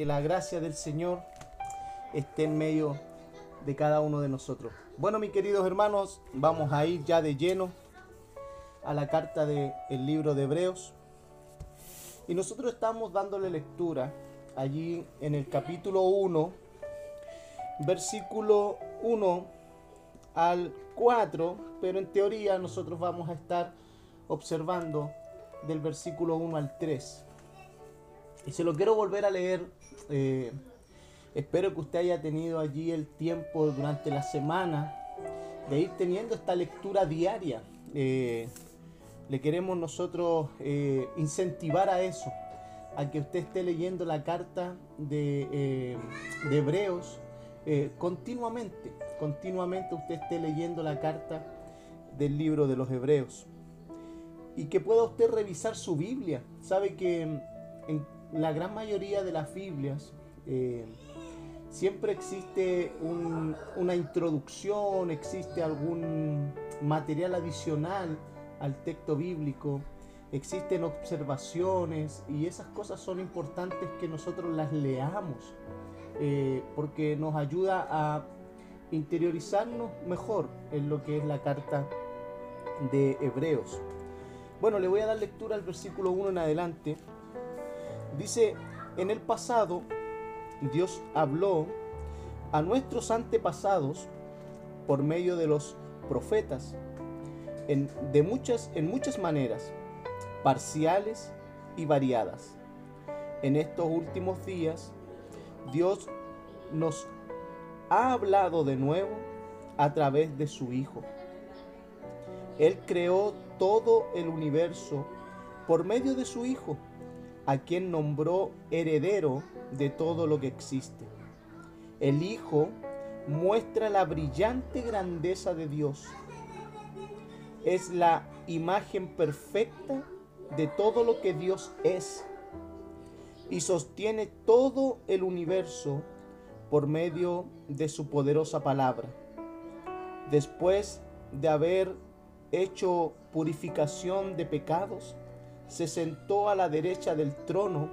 que la gracia del Señor esté en medio de cada uno de nosotros. Bueno, mis queridos hermanos, vamos a ir ya de lleno a la carta del libro de Hebreos. Y nosotros estamos dándole lectura allí en el capítulo 1, versículo 1 al 4, pero en teoría nosotros vamos a estar observando del versículo 1 al 3. Y se lo quiero volver a leer. Eh, espero que usted haya tenido allí el tiempo durante la semana de ir teniendo esta lectura diaria. Eh, le queremos nosotros eh, incentivar a eso, a que usted esté leyendo la carta de, de Hebreos continuamente. Continuamente usted esté leyendo la carta del libro de los Hebreos. Y que pueda usted revisar su Biblia. Sabe que en la gran mayoría de las Biblias eh, siempre existe una introducción, existe algún material adicional al texto bíblico, existen observaciones y esas cosas son importantes que nosotros las leamos eh, porque nos ayuda a interiorizarnos mejor en lo que es la carta de Hebreos. Bueno, le voy a dar lectura al versículo 1 en adelante Dice, en el pasado Dios habló a nuestros antepasados por medio de los profetas en, de muchas, en muchas maneras, parciales y variadas. En estos últimos días, Dios nos ha hablado de nuevo a través de su Hijo. Él creó todo el universo por medio de su Hijo a quien nombró heredero de todo lo que existe. El Hijo muestra la brillante grandeza de Dios. Es la imagen perfecta de todo lo que Dios es y sostiene todo el universo por medio de su poderosa palabra. Después de haber hecho purificación de pecados, se sentó a la derecha del trono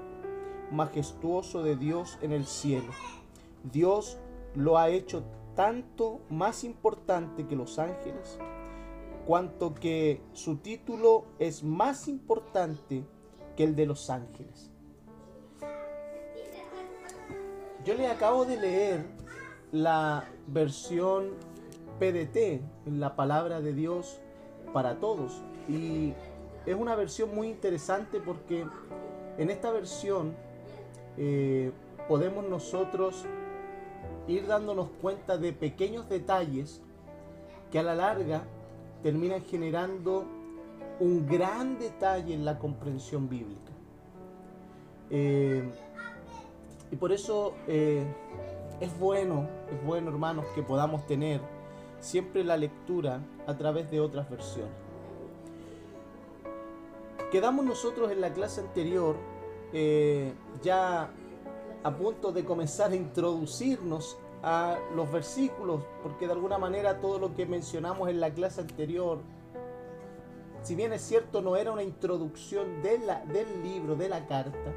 majestuoso de Dios en el cielo. Dios lo ha hecho tanto más importante que los ángeles, cuanto que su título es más importante que el de los ángeles. Yo le acabo de leer la versión PDT, la palabra de Dios para todos, y es una versión muy interesante porque en esta versión eh, podemos nosotros ir dándonos cuenta de pequeños detalles que a la larga terminan generando un gran detalle en la comprensión bíblica. Eh, y por eso eh, es bueno, es bueno hermanos que podamos tener siempre la lectura a través de otras versiones. Quedamos nosotros en la clase anterior eh, ya a punto de comenzar a introducirnos a los versículos, porque de alguna manera todo lo que mencionamos en la clase anterior, si bien es cierto no era una introducción del libro, de la carta,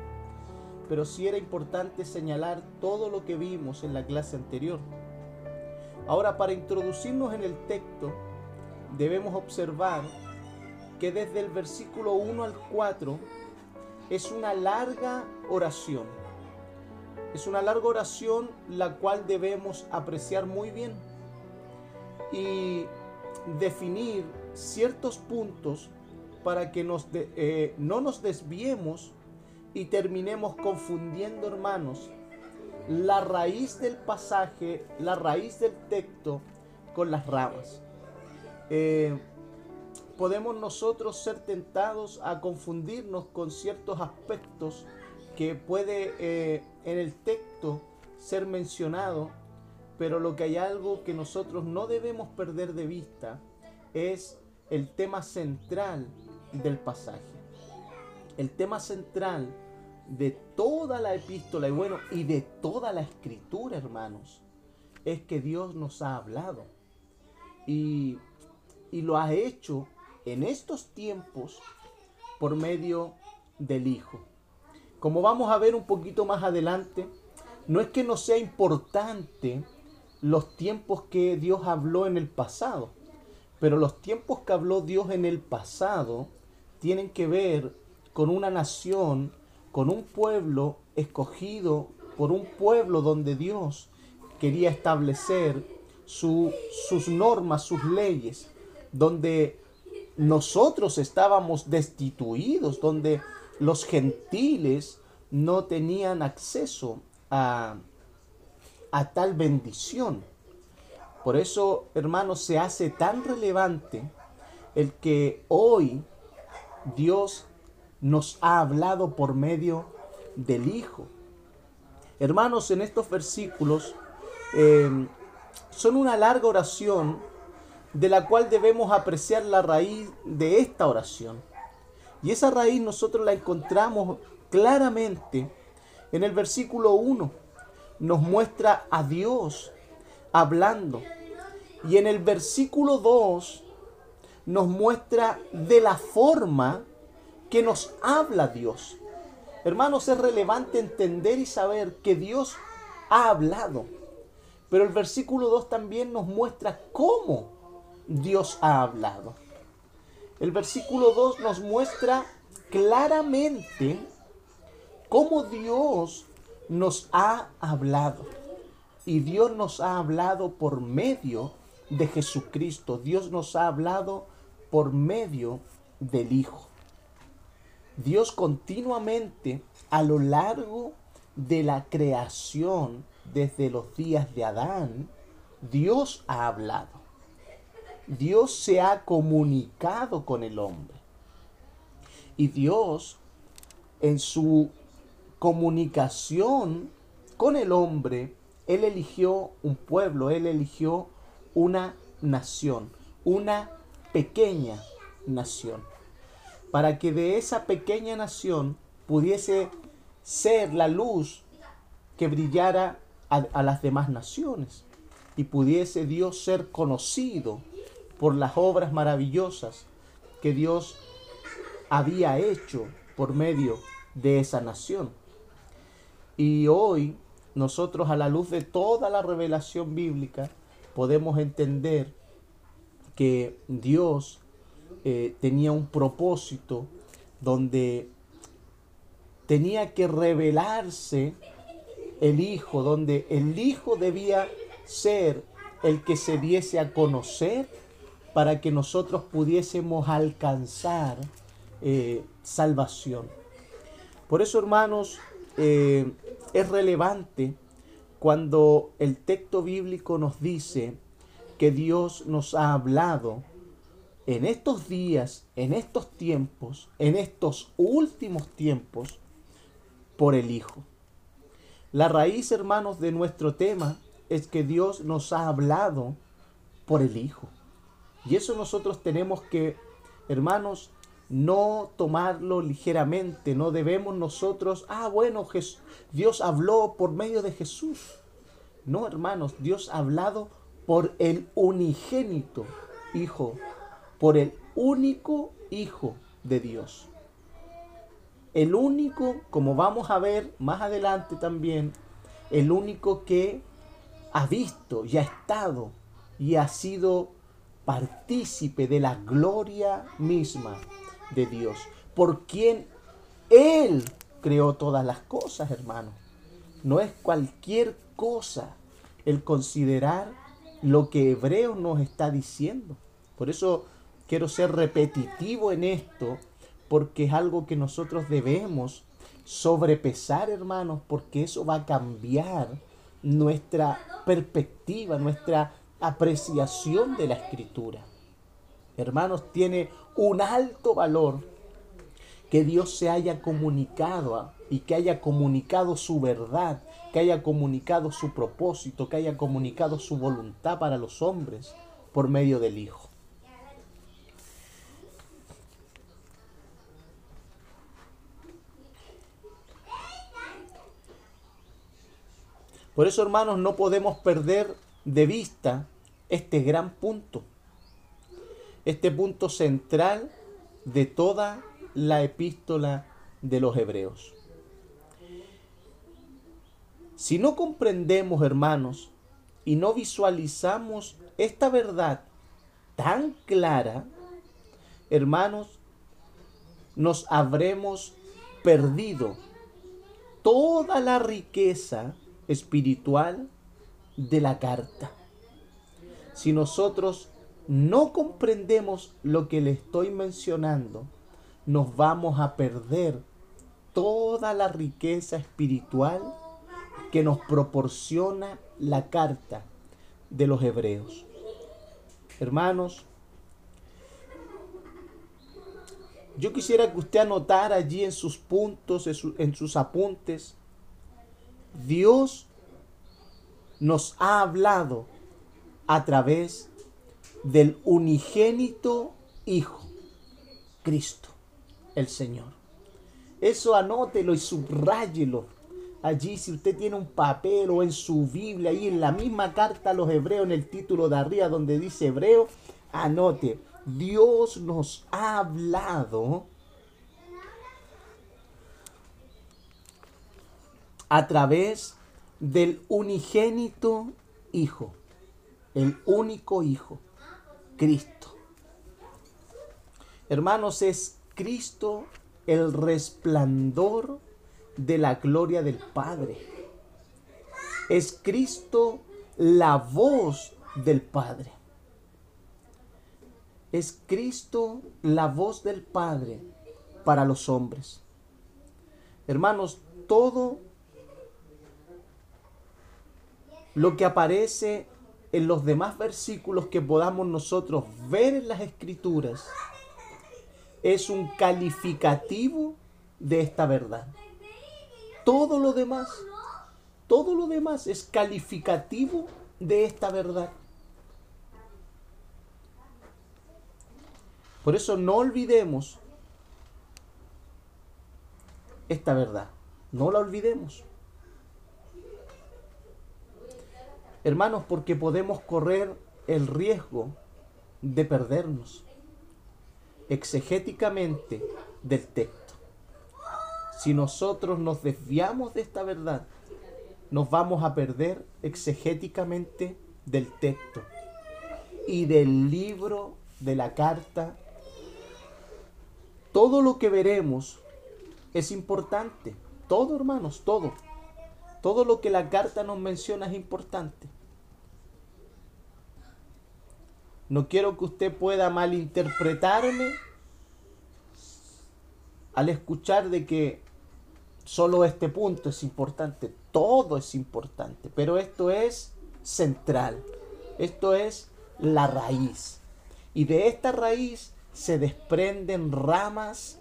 pero sí era importante señalar todo lo que vimos en la clase anterior. Ahora, para introducirnos en el texto, debemos observar que desde el versículo 1 al 4 es una larga oración. Es una larga oración la cual debemos apreciar muy bien y definir ciertos puntos para que nos eh, no nos desviemos y terminemos confundiendo, hermanos, la raíz del pasaje, la raíz del texto con las ramas. Eh, podemos nosotros ser tentados a confundirnos con ciertos aspectos que puede eh, en el texto ser mencionado, pero lo que hay algo que nosotros no debemos perder de vista es el tema central del pasaje. El tema central de toda la epístola y bueno, y de toda la escritura, hermanos, es que Dios nos ha hablado y, y lo ha hecho en estos tiempos por medio del Hijo. Como vamos a ver un poquito más adelante, no es que no sea importante los tiempos que Dios habló en el pasado, pero los tiempos que habló Dios en el pasado tienen que ver con una nación, con un pueblo escogido por un pueblo donde Dios quería establecer sus normas, sus leyes, donde nosotros estábamos destituidos, donde los gentiles no tenían acceso a, a tal bendición. Por eso, hermanos, se hace tan relevante el que hoy Dios nos ha hablado por medio del Hijo. Hermanos, en estos versículos eh, son una larga oración de la cual debemos apreciar la raíz de esta oración. Y esa raíz nosotros la encontramos claramente en el versículo 1. Nos muestra a Dios hablando. Y en el versículo 2 nos muestra de la forma que nos habla Dios. Hermanos, es relevante entender y saber que Dios ha hablado. Pero el versículo 2 también nos muestra cómo Dios ha hablado. El versículo 2 nos muestra claramente cómo Dios nos ha hablado. Y Dios nos ha hablado por medio de Jesucristo. Dios nos ha hablado por medio del Hijo. Dios continuamente a lo largo de la creación, desde los días de Adán, Dios ha hablado. Dios se ha comunicado con el hombre. Y Dios, en su comunicación con el hombre, Él eligió un pueblo, Él eligió una nación, una pequeña nación para que de esa pequeña nación pudiese ser la luz que brillara a, las demás naciones y pudiese Dios ser conocido por las obras maravillosas que Dios había hecho por medio de esa nación. Y hoy nosotros a la luz de toda la revelación bíblica podemos entender que Dios eh, tenía un propósito donde tenía que revelarse el Hijo, donde el Hijo debía ser el que se diese a conocer para que nosotros pudiésemos alcanzar eh, salvación. Por eso, hermanos, eh, es relevante cuando el texto bíblico nos dice que Dios nos ha hablado en estos días, en estos tiempos, en estos últimos tiempos, por el Hijo. La raíz, hermanos, de nuestro tema es que Dios nos ha hablado por el Hijo. Y eso nosotros tenemos que, hermanos, no tomarlo ligeramente, no debemos nosotros, ah, bueno, Dios habló por medio de Jesús. No, hermanos, Dios ha hablado por el unigénito Hijo por el único Hijo de Dios. El único, como vamos a ver más adelante también, el único que ha visto y ha estado y ha sido partícipe de la gloria misma de Dios, por quien Él creó todas las cosas, hermano. No es cualquier cosa el considerar lo que Hebreo nos está diciendo. Por eso quiero ser repetitivo en esto porque es algo que nosotros debemos sobrepesar, hermanos, porque eso va a cambiar nuestra perspectiva, nuestra apreciación de la escritura. Hermanos, tiene un alto valor que Dios se haya comunicado y que haya comunicado su verdad, que haya comunicado su propósito, que haya comunicado su voluntad para los hombres por medio del Hijo. Por eso, hermanos, no podemos perder de vista este gran punto, este punto central de toda la epístola de los hebreos. Si no comprendemos, hermanos, y no visualizamos esta verdad tan clara, hermanos, nos habremos perdido toda la riqueza espiritual de la carta. Si nosotros no comprendemos lo que le estoy mencionando, nos vamos a perder toda la riqueza espiritual que nos proporciona la carta de los hebreos. Hermanos, yo quisiera que usted anotara allí en sus puntos, en, sus apuntes, Dios nos ha hablado a través del unigénito Hijo, Cristo, el Señor. Eso anótelo y subráyelo. Allí, si usted tiene un papel o en su Biblia, ahí en la misma carta a los hebreos, en el título de arriba donde dice hebreo, anote, Dios nos ha hablado a través del unigénito Hijo, el único Hijo, Cristo. Hermanos, es Cristo el resplandor de la gloria del Padre. Es Cristo la voz del Padre. Es Cristo la voz del Padre para los hombres. Hermanos, todo lo que aparece en los demás versículos que podamos nosotros ver en las escrituras es un calificativo de esta verdad. Todo lo demás, todo lo demás es calificativo de esta verdad. Por eso no olvidemos esta verdad. No la olvidemos. Hermanos, porque podemos correr el riesgo de perdernos exegéticamente del texto. Si nosotros nos desviamos de esta verdad, nos vamos a perder exegéticamente del texto y del libro de la carta. Todo lo que veremos es importante. Todo, hermanos, todo. Todo lo que la carta nos menciona es importante. No quiero que usted pueda malinterpretarme al escuchar de que solo este punto es importante. Todo es importante, pero esto es central. Esto es la raíz. Y de esta raíz se desprenden ramas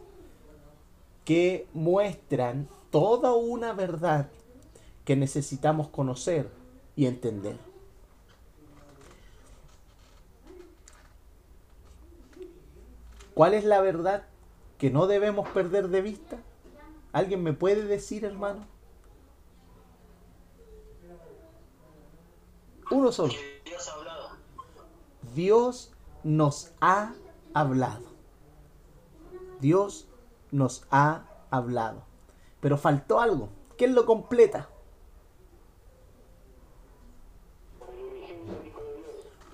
que muestran toda una verdad que necesitamos conocer y entender. ¿Cuál es la verdad que no debemos perder de vista? ¿Alguien me puede decir, hermano? Uno solo. Dios nos ha hablado. Dios nos ha hablado. Pero faltó algo. ¿Quién lo completa?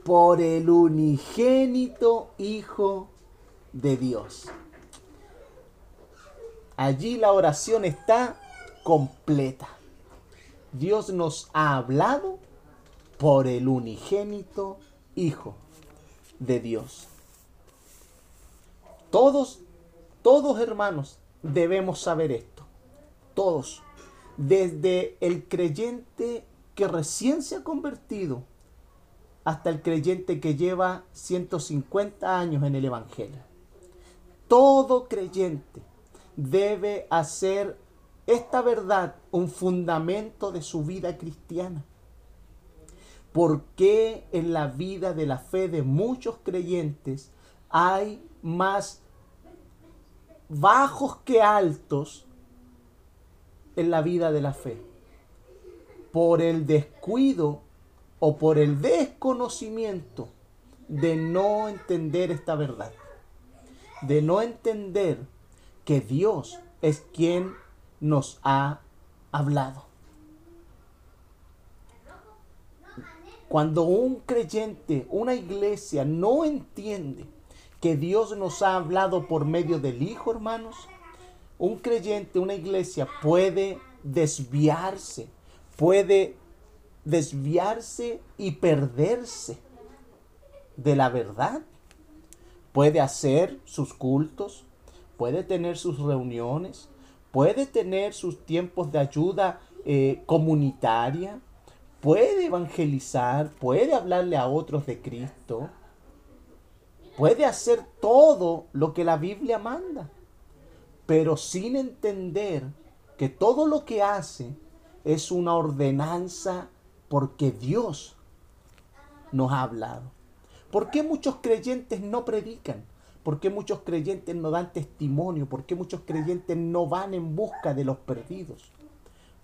Por el unigénito Hijo de Dios. Allí la oración está completa. Dios nos ha hablado por el unigénito Hijo de Dios. Todos, todos hermanos, debemos saber esto. Todos. Desde el creyente que recién se ha convertido hasta el creyente que lleva 150 años en el Evangelio. Todo creyente debe hacer esta verdad un fundamento de su vida cristiana. ¿Por qué en la vida de la fe de muchos creyentes hay más bajos que altos en la vida de la fe? Por el descuido o por el desconocimiento de no entender esta verdad, de no entender que Dios es quien nos ha hablado. Cuando un creyente, una iglesia no entiende que Dios nos ha hablado por medio del Hijo, hermanos, un creyente, una iglesia puede desviarse, puede desviarse y perderse de la verdad. Puede hacer sus cultos, puede tener sus reuniones, puede tener sus tiempos de ayuda eh, comunitaria, puede evangelizar, puede hablarle a otros de Cristo, puede hacer todo lo que la Biblia manda, pero sin entender que todo lo que hace es una ordenanza porque Dios nos ha hablado. ¿Por qué muchos creyentes no predican? ¿Por qué muchos creyentes no dan testimonio? ¿Por qué muchos creyentes no van en busca de los perdidos?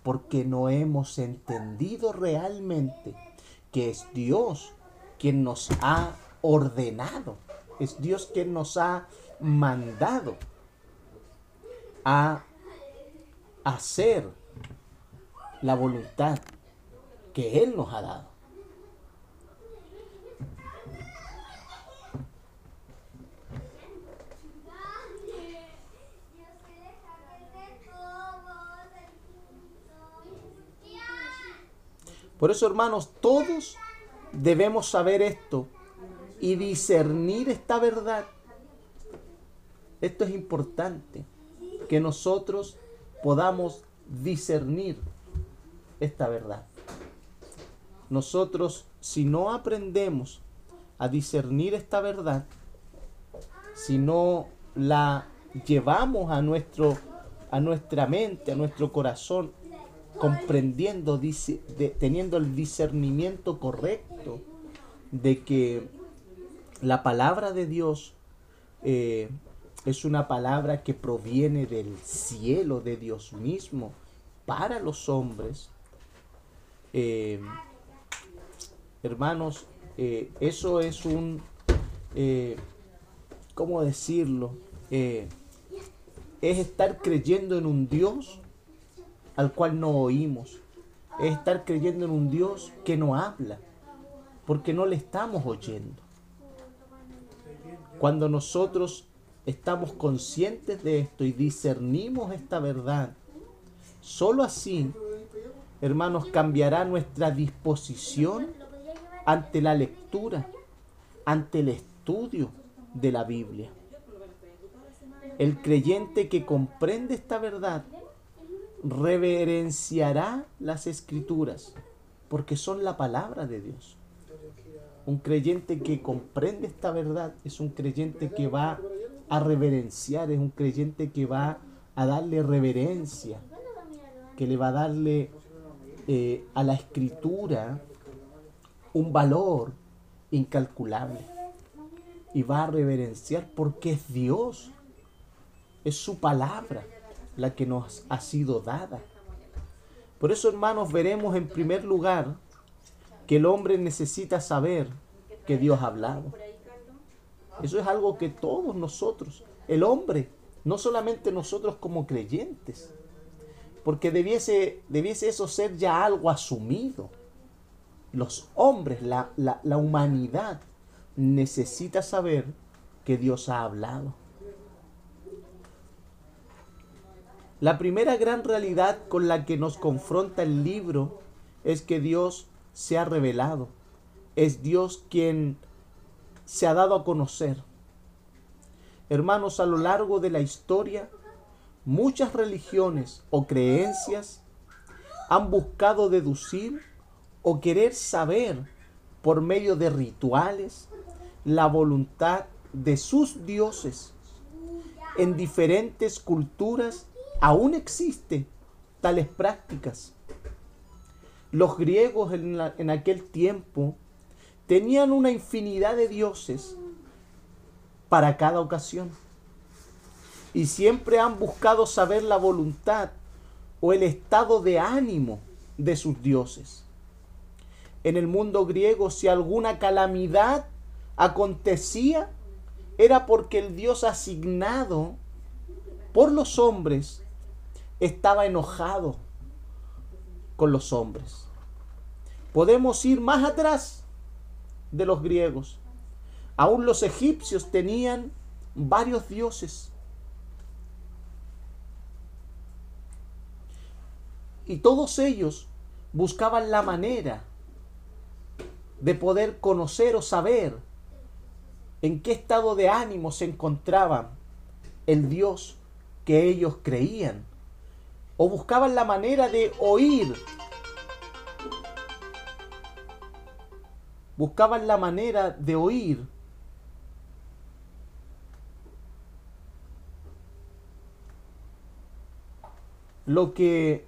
Porque no hemos entendido realmente que es Dios quien nos ha ordenado, es Dios quien nos ha mandado a hacer la voluntad que Él nos ha dado. Por eso, hermanos, todos debemos saber esto y discernir esta verdad. Esto es importante, que nosotros podamos discernir esta verdad. Nosotros, si no aprendemos a discernir esta verdad, si no la llevamos a, nuestro, a nuestra mente, a nuestro corazón, comprendiendo, teniendo el discernimiento correcto de que la palabra de Dios eh, es una palabra que proviene del cielo, de Dios mismo, para los hombres. Eh, hermanos, eh, eso es un, ¿cómo decirlo? es estar creyendo en un Dios al cual no oímos. Es estar creyendo en un Dios que no habla, porque no le estamos oyendo. Cuando nosotros estamos conscientes de esto y discernimos esta verdad, solo así, hermanos, cambiará nuestra disposición ante la lectura, ante el estudio de la Biblia. El creyente que comprende esta verdad reverenciará las escrituras, porque son la palabra de Dios. Un creyente que comprende esta verdad es un creyente que va a reverenciar, es un creyente que va a darle reverencia, que le va a darle eh, a la escritura un valor incalculable. Y va a reverenciar porque es Dios, es su palabra la que nos ha sido dada. Por eso, hermanos, veremos en primer lugar que el hombre necesita saber que Dios ha hablado. Eso es algo que todos nosotros, el hombre, no solamente nosotros como creyentes, porque debiese, debiese eso ser ya algo asumido. Los hombres, la, la humanidad, necesita saber que Dios ha hablado. La primera gran realidad con la que nos confronta el libro es que Dios se ha revelado. Es Dios quien se ha dado a conocer. Hermanos, a lo largo de la historia, muchas religiones o creencias han buscado deducir o querer saber por medio de rituales la voluntad de sus dioses en diferentes culturas Aún existen tales prácticas. Los griegos en, aquel tiempo tenían una infinidad de dioses para cada ocasión. Y siempre han buscado saber la voluntad o el estado de ánimo de sus dioses. En el mundo griego, si alguna calamidad acontecía, era porque el Dios asignado por los hombres estaba enojado con los hombres. Podemos ir más atrás de los griegos. Aún los egipcios tenían varios dioses. Y todos ellos buscaban la manera de poder conocer o saber en qué estado de ánimo se encontraba el Dios que ellos creían. O buscaban la manera de oír. Buscaban la manera de oír lo que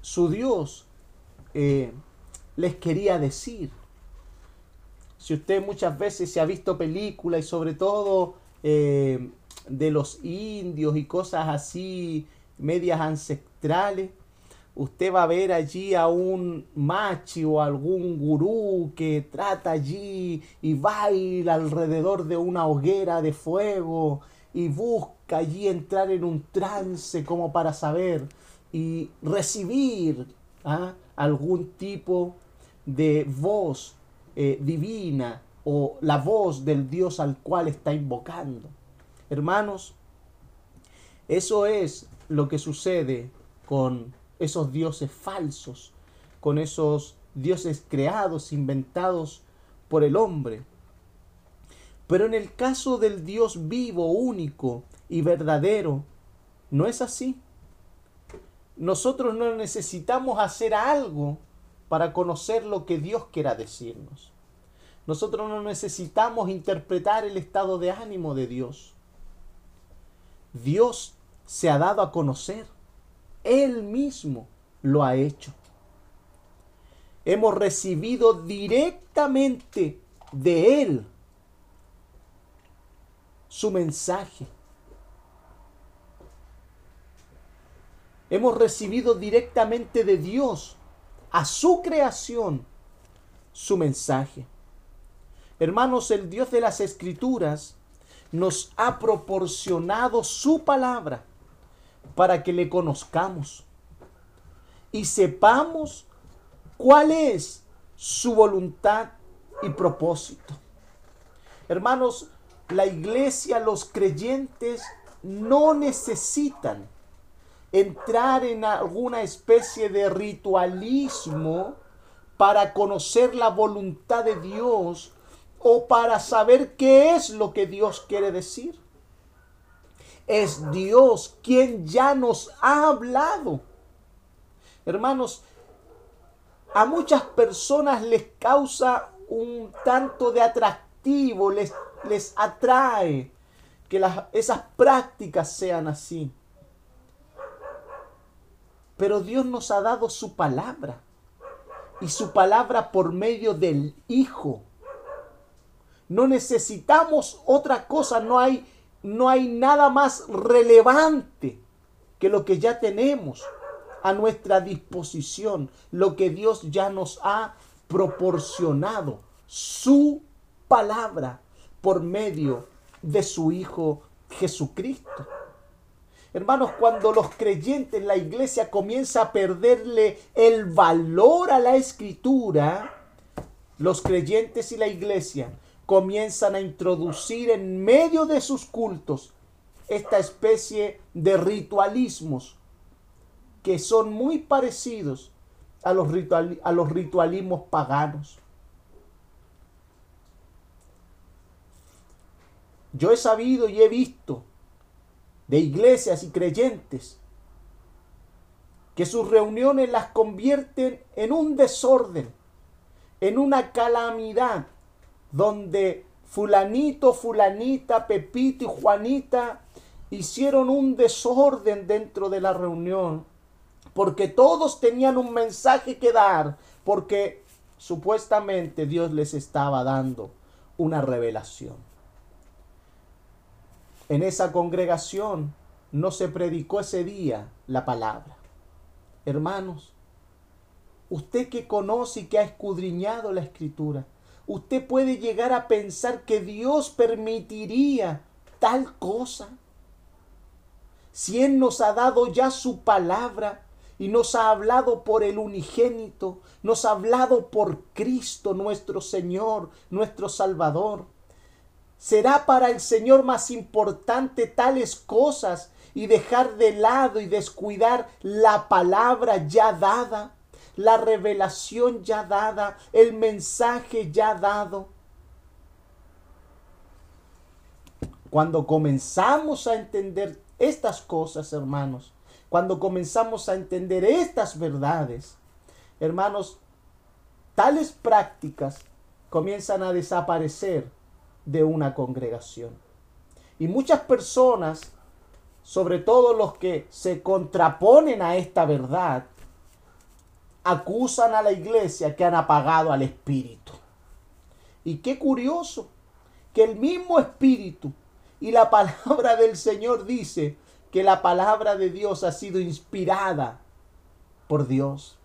su Dios eh, les quería decir. Si usted muchas veces se ha visto películas y sobre todo eh, de los indios y cosas así, medias ancestrales, usted va a ver allí a un machi o algún gurú que trata allí y baila alrededor de una hoguera de fuego y busca allí entrar en un trance como para saber y recibir ¿ah? algún tipo de voz eh, divina o la voz del Dios al cual está invocando. Hermanos, eso es lo que sucede con esos dioses falsos, con esos dioses creados, inventados por el hombre. Pero en el caso del Dios vivo, único y verdadero, no es así nosotros no necesitamos hacer algo para conocer lo que Dios quiera decirnos. Nosotros no necesitamos interpretar el estado de ánimo de Dios. Dios se ha dado a conocer. Él mismo lo ha hecho. Hemos recibido directamente de Él su mensaje. Hemos recibido directamente de Dios, a su creación, su mensaje. Hermanos, el Dios de las Escrituras nos ha proporcionado su palabra para que le conozcamos y sepamos cuál es su voluntad y propósito. Hermanos, la iglesia, los creyentes no necesitan entrar en alguna especie de ritualismo para conocer la voluntad de Dios o para saber qué es lo que Dios quiere decir. Es Dios quien ya nos ha hablado. Hermanos, a muchas personas les causa un tanto de atractivo, les, les atrae que las, esas prácticas sean así. Pero Dios nos ha dado su palabra. Y su palabra por medio del Hijo. No necesitamos otra cosa, no hay, no hay nada más relevante que lo que ya tenemos a nuestra disposición, lo que Dios ya nos ha proporcionado, su palabra por medio de su Hijo Jesucristo. Hermanos, cuando los creyentes, la iglesia comienza a perderle el valor a la escritura, los creyentes y la iglesia comienzan a introducir en medio de sus cultos esta especie de ritualismos que son muy parecidos a los, a los ritualismos paganos. Yo he sabido y he visto de iglesias y creyentes que sus reuniones las convierten en un desorden, en una calamidad, donde fulanito, fulanita, Pepito y Juanita hicieron un desorden dentro de la reunión, porque todos tenían un mensaje que dar, porque supuestamente Dios les estaba dando una revelación en esa congregación no se predicó ese día la palabra. Hermanos, usted que conoce y que ha escudriñado la escritura, usted puede llegar a pensar que Dios permitiría tal cosa. Si Él nos ha dado ya su palabra y nos ha hablado por el unigénito, nos ha hablado por Cristo nuestro Señor, nuestro Salvador. ¿Será para el Señor más importante tales cosas y dejar de lado y descuidar la palabra ya dada, la revelación ya dada, el mensaje ya dado? Cuando comenzamos a entender estas cosas, hermanos, cuando comenzamos a entender estas verdades, hermanos, tales prácticas comienzan a desaparecer de una congregación. Y muchas personas, sobre todo los que se contraponen a esta verdad, acusan a la iglesia que han apagado al Espíritu. Y qué curioso que el mismo Espíritu y la palabra del Señor dice que la palabra de Dios ha sido inspirada por Dios,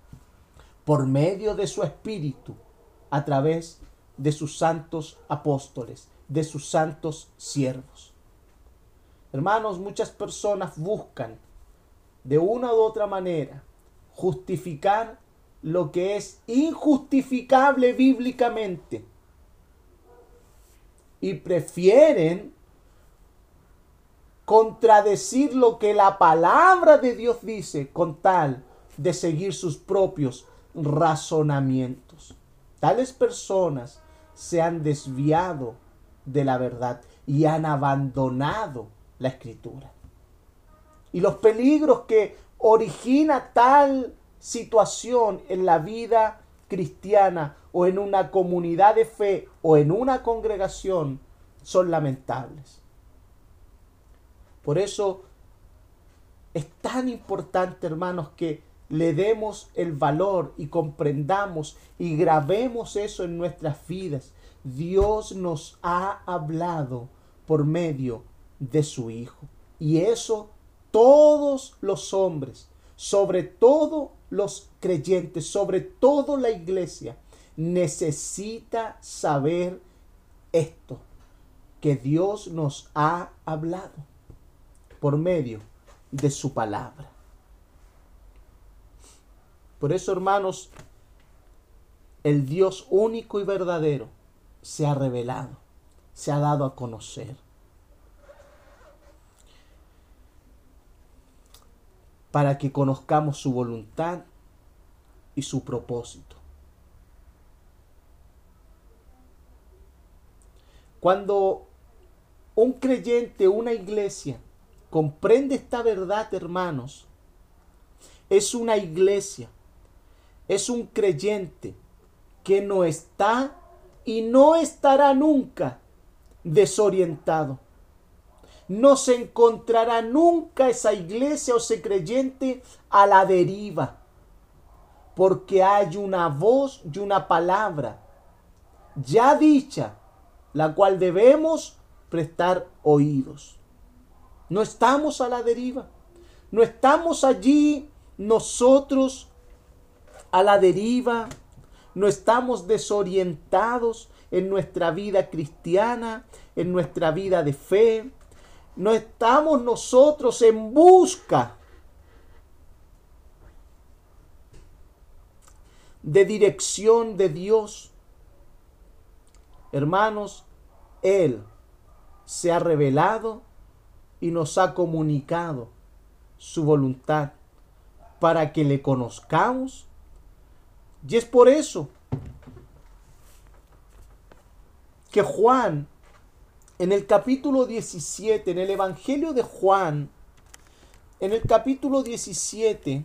por medio de su Espíritu, a través de sus santos apóstoles, de sus santos siervos. Hermanos, muchas personas buscan de una u otra manera justificar lo que es injustificable bíblicamente y prefieren contradecir lo que la palabra de Dios dice con tal de seguir sus propios razonamientos. Tales personas se han desviado de la verdad y han abandonado la escritura. Y los peligros que origina tal situación en la vida cristiana o en una comunidad de fe o en una congregación son lamentables. Por eso es tan importante, hermanos, que le demos el valor y comprendamos y grabemos eso en nuestras vidas. Dios nos ha hablado por medio de su Hijo. Y eso todos los hombres, sobre todo los creyentes, sobre todo la iglesia, necesita saber esto, que Dios nos ha hablado por medio de su palabra. Por eso, hermanos, el Dios único y verdadero se ha revelado, se ha dado a conocer. Para que conozcamos su voluntad y su propósito. Cuando un creyente, una iglesia, comprende esta verdad, hermanos, es una iglesia, es un creyente que no está y no estará nunca desorientado. No se encontrará nunca esa iglesia o ese creyente a la deriva, porque hay una voz y una palabra ya dicha, la cual debemos prestar oídos. No estamos a la deriva. No estamos allí nosotros a la deriva. No estamos desorientados en nuestra vida cristiana, en nuestra vida de fe. No estamos nosotros en busca de dirección de Dios. Hermanos, Él se ha revelado y nos ha comunicado su voluntad para que le conozcamos. Y es por eso que Juan, en el capítulo 17, en el Evangelio de Juan, en el capítulo 17,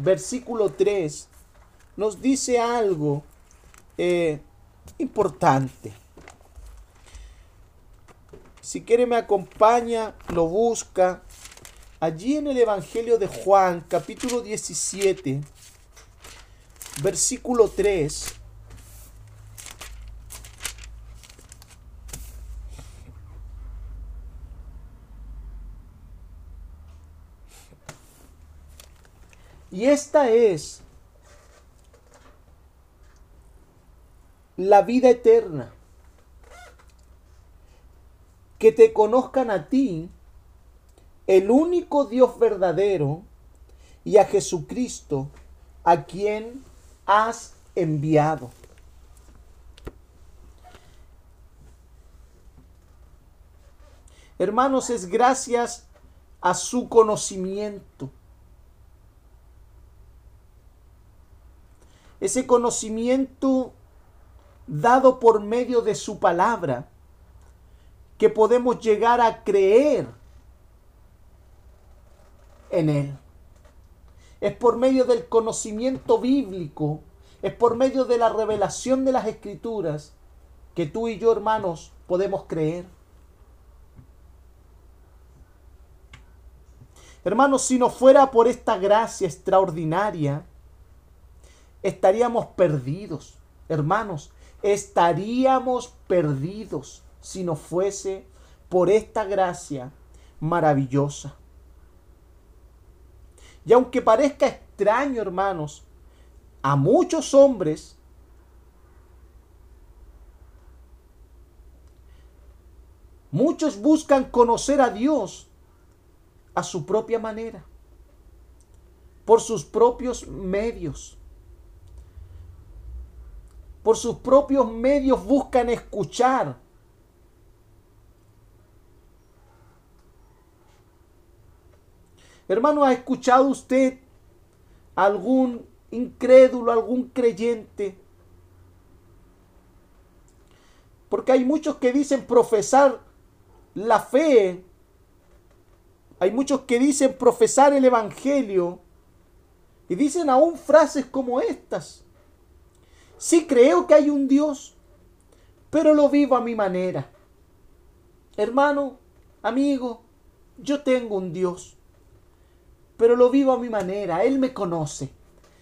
versículo 3, nos dice algo eh, importante. Si quiere me acompaña, lo busca. Allí en el Evangelio de Juan, capítulo 17, versículo 3. Y esta es la vida eterna que te conozcan a ti, el único Dios verdadero, y a Jesucristo, a quien has enviado. Hermanos, es gracias a su conocimiento. Ese conocimiento dado por medio de su palabra, que podemos llegar a creer en Él. Es por medio del conocimiento bíblico, es por medio de la revelación de las escrituras, que tú y yo, hermanos, podemos creer. Hermanos, si no fuera por esta gracia extraordinaria, estaríamos perdidos. Hermanos, estaríamos perdidos si no fuese por esta gracia maravillosa. Y aunque parezca extraño, hermanos, a muchos hombres muchos buscan conocer a Dios a su propia manera, por sus propios medios. Por sus propios medios buscan escuchar. Hermano, ¿ha escuchado usted algún incrédulo, algún creyente? Porque hay muchos que dicen profesar la fe hay muchos que dicen profesar el Evangelio y dicen aún frases como estas. Sí creo que hay un Dios, pero lo vivo a mi manera. Hermano, amigo, yo tengo un Dios, pero lo vivo a mi manera. Él me conoce.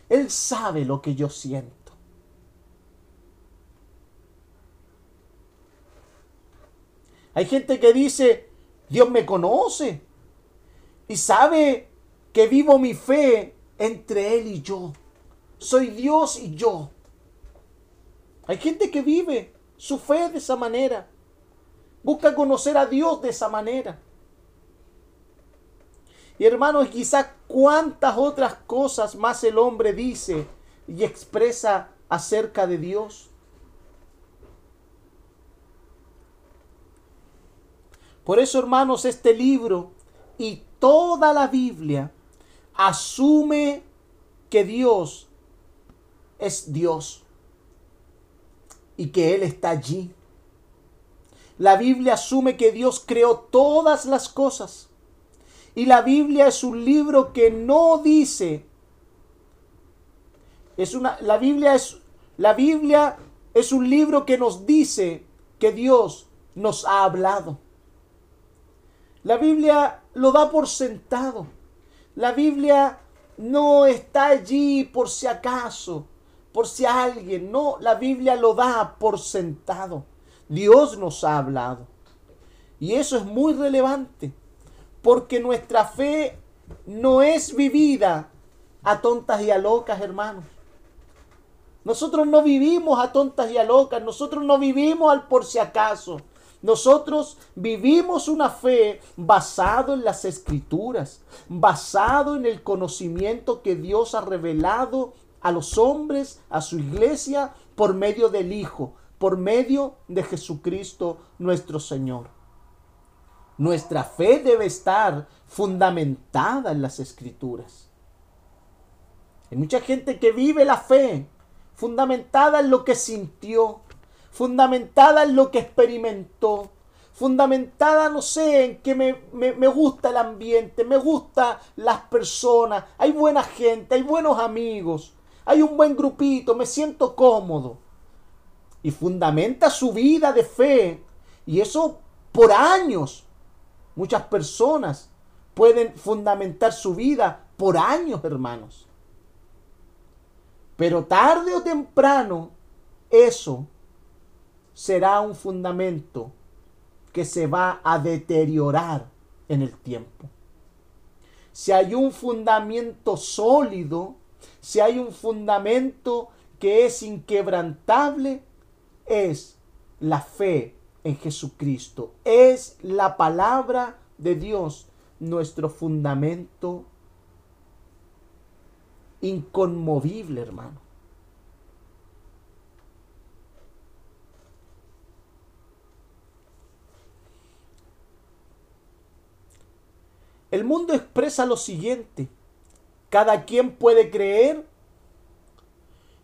Él sabe lo que yo siento. Hay gente que dice, Dios me conoce y sabe que vivo mi fe entre Él y yo. Soy Dios y yo. Hay gente que vive su fe de esa manera. Busca conocer a Dios de esa manera. Y hermanos, quizás cuántas otras cosas más el hombre dice y expresa acerca de Dios. Por eso, hermanos, este libro y toda la Biblia asume que Dios es Dios y que Él está allí. La Biblia asume que Dios creó todas las cosas. Y la Biblia es un libro que no dice es una la Biblia es la Biblia es un libro que nos dice que Dios nos ha hablado. La Biblia lo da por sentado. La Biblia no está allí por si acaso, por si alguien. No, la Biblia lo da por sentado. Dios nos ha hablado. Y eso es muy relevante, porque nuestra fe no es vivida a tontas y a locas, hermanos. Nosotros no vivimos a tontas y a locas, nosotros no vivimos al por si acaso. Nosotros vivimos una fe basado en las escrituras, basado en el conocimiento que Dios ha revelado a los hombres, a su iglesia, por medio del Hijo, por medio de Jesucristo nuestro Señor. Nuestra fe debe estar fundamentada en las escrituras. Hay mucha gente que vive la fe fundamentada en lo que sintió, fundamentada en lo que experimentó, fundamentada, no sé, en que me, me, gusta el ambiente, me gusta las personas, hay buena gente, hay buenos amigos, hay un buen grupito, me siento cómodo. Y fundamenta su vida de fe. Y eso por años. Muchas personas pueden fundamentar su vida por años, hermanos. Pero tarde o temprano, eso será un fundamento que se va a deteriorar en el tiempo. Si hay un fundamento sólido, si hay un fundamento que es inquebrantable, es la fe en Jesucristo. Es la palabra de Dios nuestro fundamento inconmovible, hermano. El mundo expresa lo siguiente. Cada quien puede creer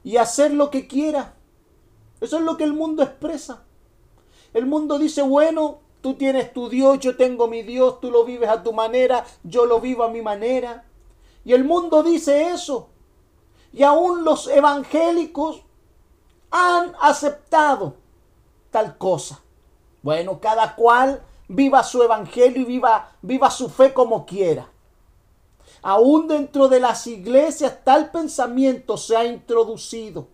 y hacer lo que quiera. Eso es lo que el mundo expresa. El mundo dice, bueno, tú tienes tu Dios, yo tengo mi Dios, tú lo vives a tu manera, yo lo vivo a mi manera. Y el mundo dice eso. Y aún los evangélicos han aceptado tal cosa. Bueno, cada cual viva su evangelio y viva, viva su fe como quiera. Aún dentro de las iglesias tal pensamiento se ha introducido.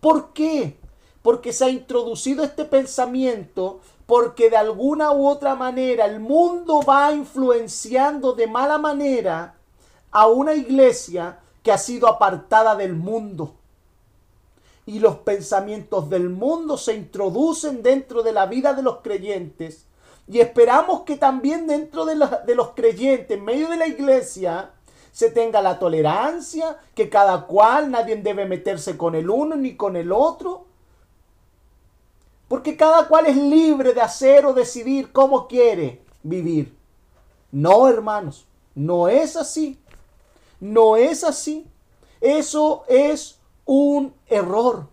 ¿Por qué? Porque se ha introducido este pensamiento porque de alguna u otra manera el mundo va influenciando de mala manera a una iglesia que ha sido apartada del mundo. Y los pensamientos del mundo se introducen dentro de la vida de los creyentes y esperamos que también dentro de, los creyentes, en medio de la iglesia, se tenga la tolerancia, que cada cual, nadie debe meterse con el uno ni con el otro. Porque cada cual es libre de hacer o decidir cómo quiere vivir. No, hermanos, no es así. No es así. Eso es un error.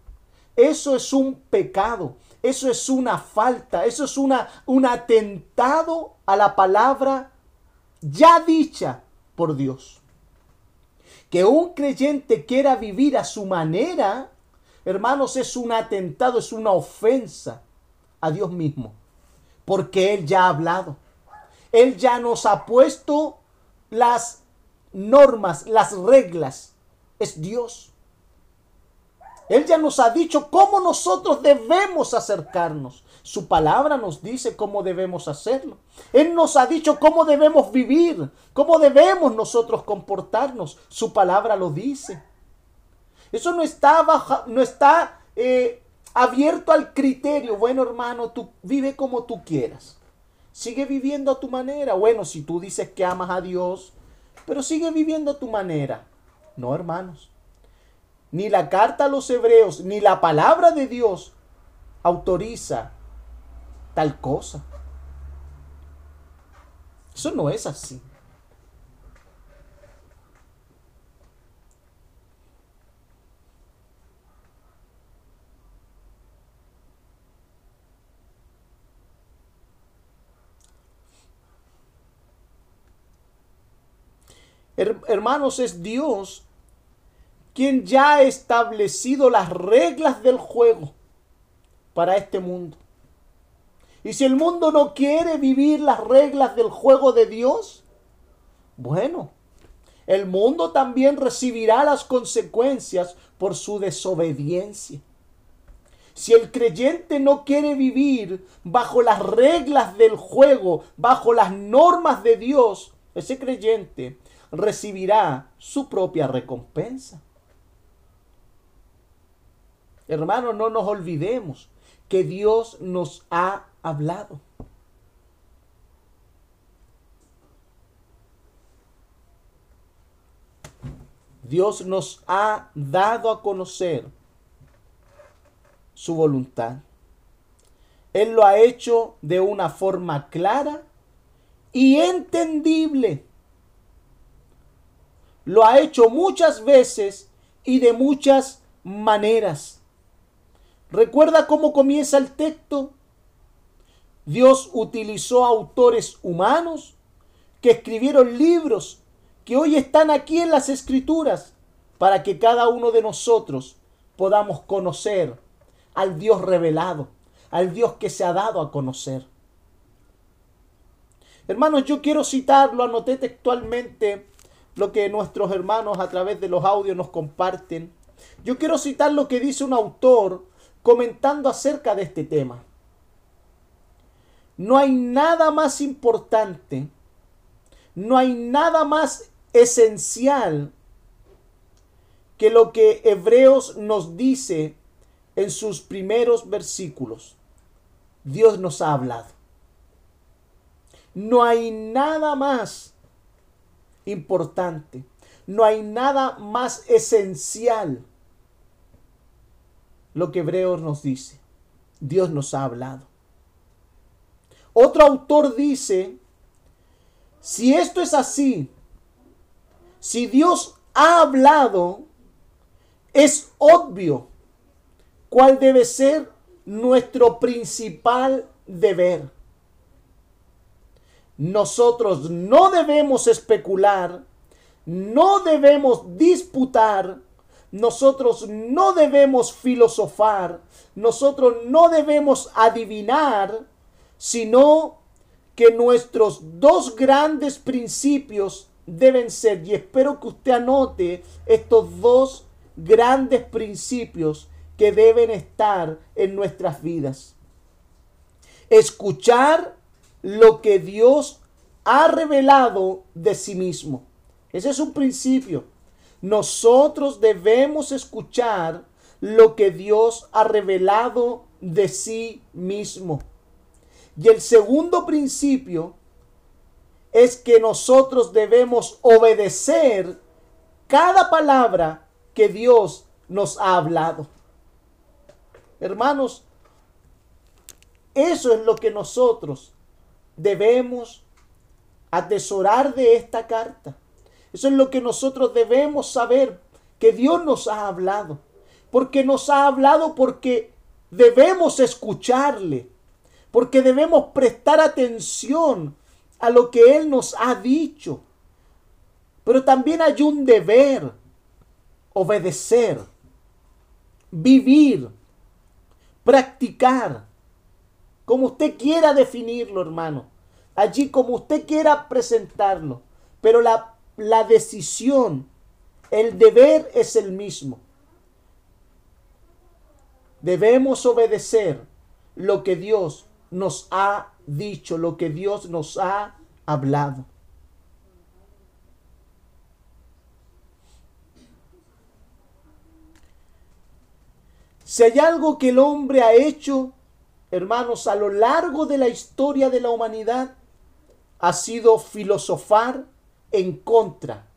Eso es un pecado. Eso es una falta, eso es una, un atentado a la palabra ya dicha por Dios. Que un creyente quiera vivir a su manera, hermanos, es un atentado, es una ofensa a Dios mismo. Porque Él ya ha hablado. Él ya nos ha puesto las normas, las reglas. Es Dios. Él ya nos ha dicho cómo nosotros debemos acercarnos. Su palabra nos dice cómo debemos hacerlo. Él nos ha dicho cómo debemos vivir, cómo debemos nosotros comportarnos. Su palabra lo dice. Eso no está, no está eh, abierto al criterio. Bueno, hermano, tú vive como tú quieras. Sigue viviendo a tu manera. Bueno, si tú dices que amas a Dios, pero sigue viviendo a tu manera. No, hermanos ni la carta a los hebreos, ni la palabra de Dios autoriza tal cosa. Eso no es así. Hermanos, es Dios quien ya ha establecido las reglas del juego para este mundo. Y si el mundo no quiere vivir las reglas del juego de Dios, bueno, el mundo también recibirá las consecuencias por su desobediencia. Si el creyente no quiere vivir bajo las reglas del juego, bajo las normas de Dios, ese creyente recibirá su propia recompensa. Hermanos, no nos olvidemos que Dios nos ha hablado. Dios nos ha dado a conocer su voluntad. Él lo ha hecho de una forma clara y entendible. Lo ha hecho muchas veces y de muchas maneras. ¿Recuerda cómo comienza el texto? Dios utilizó autores humanos que escribieron libros que hoy están aquí en las escrituras para que cada uno de nosotros podamos conocer al Dios revelado, al Dios que se ha dado a conocer. Hermanos, yo quiero citarlo, anoté textualmente lo que nuestros hermanos a través de los audios nos comparten. Yo quiero citar lo que dice un autor comentando acerca de este tema. No hay nada más importante, no hay nada más esencial que lo que Hebreos nos dice en sus primeros versículos. Dios nos ha hablado. No hay nada más importante. no hay nada más esencial. Lo que Hebreos nos dice. Dios nos ha hablado. Otro autor dice, si esto es así, si Dios ha hablado, es obvio cuál debe ser nuestro principal deber. Nosotros no debemos especular, no debemos disputar, nosotros no debemos filosofar, nosotros no debemos adivinar, sino que nuestros dos grandes principios deben ser, y espero que usted anote estos dos grandes principios que deben estar en nuestras vidas. Escuchar lo que Dios ha revelado de sí mismo. Ese es un principio. Nosotros debemos escuchar lo que Dios ha revelado de sí mismo. Y el segundo principio es que nosotros debemos obedecer cada palabra que Dios nos ha hablado. Hermanos, eso es lo que nosotros debemos atesorar de esta carta. Eso es lo que nosotros debemos saber, que Dios nos ha hablado. Porque nos ha hablado porque debemos escucharle, porque debemos prestar atención a lo que Él nos ha dicho. Pero también hay un deber, obedecer, vivir, practicar, como usted quiera definirlo, hermano, allí como usted quiera presentarlo, pero la, la decisión, el deber es el mismo. Debemos obedecer lo que Dios nos ha dicho, lo que Dios nos ha hablado. Si hay algo que el hombre ha hecho, hermanos, a lo largo de la historia de la humanidad, ha sido filosofar en contra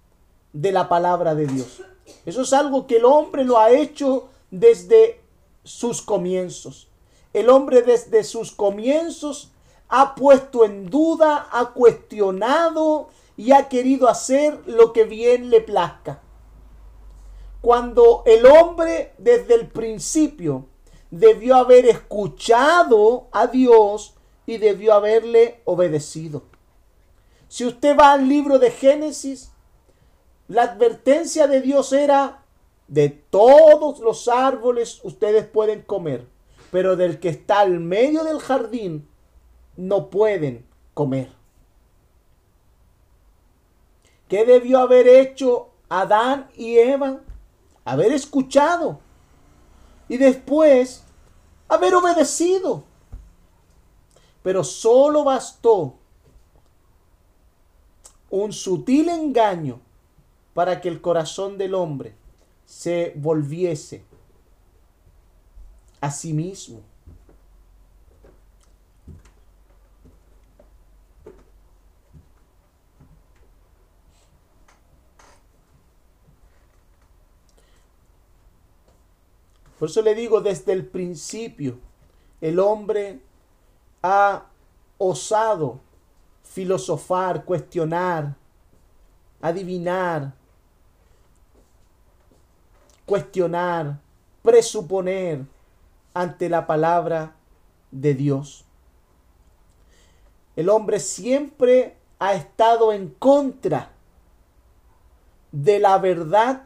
de la palabra de Dios. Eso es algo que el hombre lo ha hecho desde sus comienzos. El hombre desde sus comienzos ha puesto en duda, ha cuestionado y ha querido hacer lo que bien le plazca cuando el hombre desde el principio debió haber escuchado a Dios y debió haberle obedecido. Si usted va al libro de Génesis, la advertencia de Dios era, de todos los árboles ustedes pueden comer, pero del que está al medio del jardín no pueden comer. ¿Qué debió haber hecho Adán y Eva? haber escuchado y después haber obedecido. Pero solo bastó un sutil engaño para que el corazón del hombre se volviese a sí mismo. Por eso le digo, desde el principio, el hombre ha osado filosofar, cuestionar, adivinar, cuestionar, presuponer ante la palabra de Dios. El hombre siempre ha estado en contra de la verdad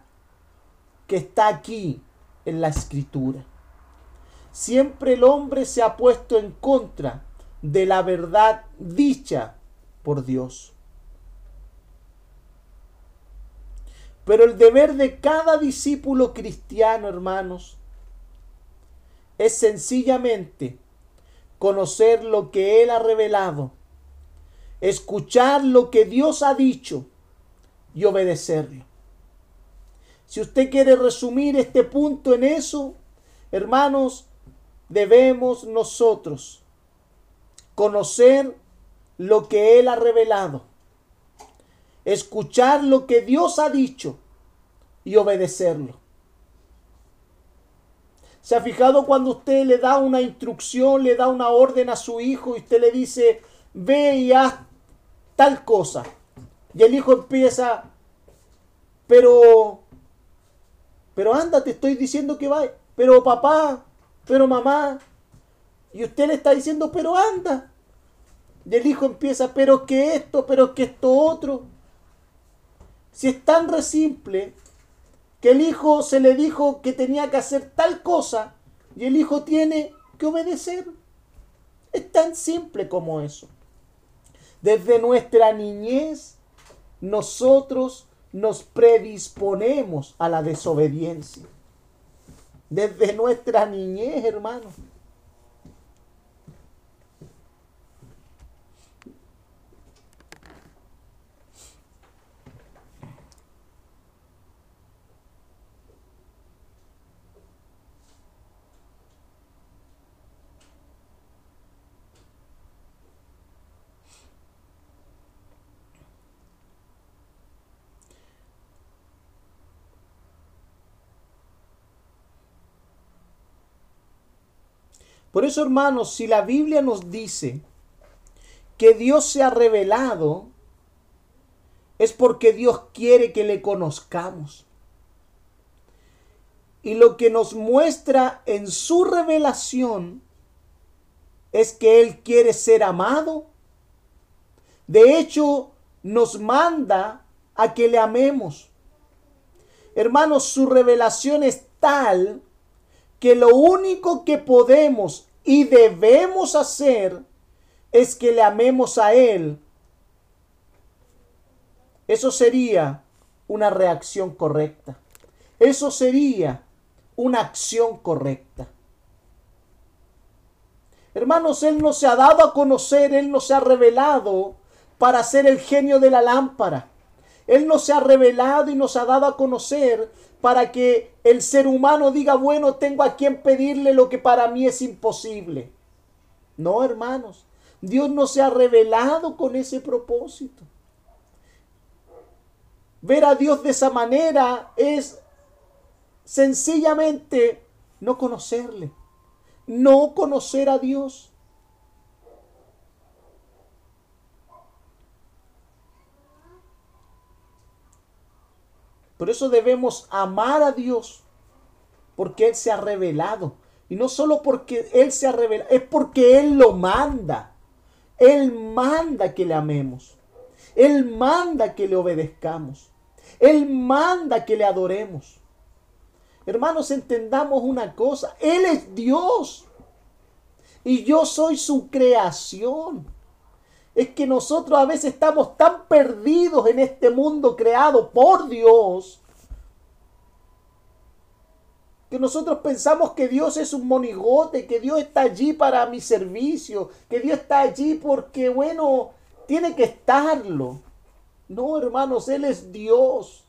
que está aquí en la escritura. Siempre el hombre se ha puesto en contra de la verdad dicha por Dios. Pero el deber de cada discípulo cristiano, hermanos, es sencillamente conocer lo que Él ha revelado, escuchar lo que Dios ha dicho y obedecerlo. Si usted quiere resumir este punto en eso, hermanos, debemos nosotros conocer lo que Él ha revelado, escuchar lo que Dios ha dicho y obedecerlo. ¿Se ha fijado cuando usted le da una instrucción, le da una orden a su hijo y usted le dice, ve y haz tal cosa? Y el hijo empieza, pero, pero anda, te estoy diciendo que va, pero papá, pero mamá. Y usted le está diciendo, pero anda. Y el hijo empieza, pero que esto, pero que esto otro. Si es tan re simple que el hijo se le dijo que tenía que hacer tal cosa y el hijo tiene que obedecer. Es tan simple como eso. Desde nuestra niñez, nosotros nos predisponemos a la desobediencia. Desde nuestra niñez, hermano. Por eso, hermanos, si la Biblia nos dice que Dios se ha revelado, es porque Dios quiere que le conozcamos. Y lo que nos muestra en su revelación es que Él quiere ser amado. De hecho, nos manda a que le amemos. Hermanos, su revelación es tal que lo único que podemos y debemos hacer es que le amemos a Él. Eso sería una reacción correcta. Eso sería una acción correcta. Hermanos, Él no se ha dado a conocer, Él no se ha revelado para ser el genio de la lámpara. Él no se ha revelado y nos ha dado a conocer para que el ser humano diga, bueno, tengo a quien pedirle lo que para mí es imposible. No, hermanos, Dios no se ha revelado con ese propósito. Ver a Dios de esa manera es sencillamente no conocerle, no conocer a Dios. Por eso debemos amar a Dios, porque Él se ha revelado. Y no solo porque Él se ha revelado, es porque Él lo manda. Él manda que le amemos. Él manda que le obedezcamos. Él manda que le adoremos. Hermanos, entendamos una cosa. Él es Dios. Y yo soy su creación es que nosotros a veces estamos tan perdidos en este mundo creado por Dios que nosotros pensamos que Dios es un monigote, que Dios está allí para mi servicio, que Dios está allí porque, bueno, tiene que estarlo. No, hermanos, Él es Dios.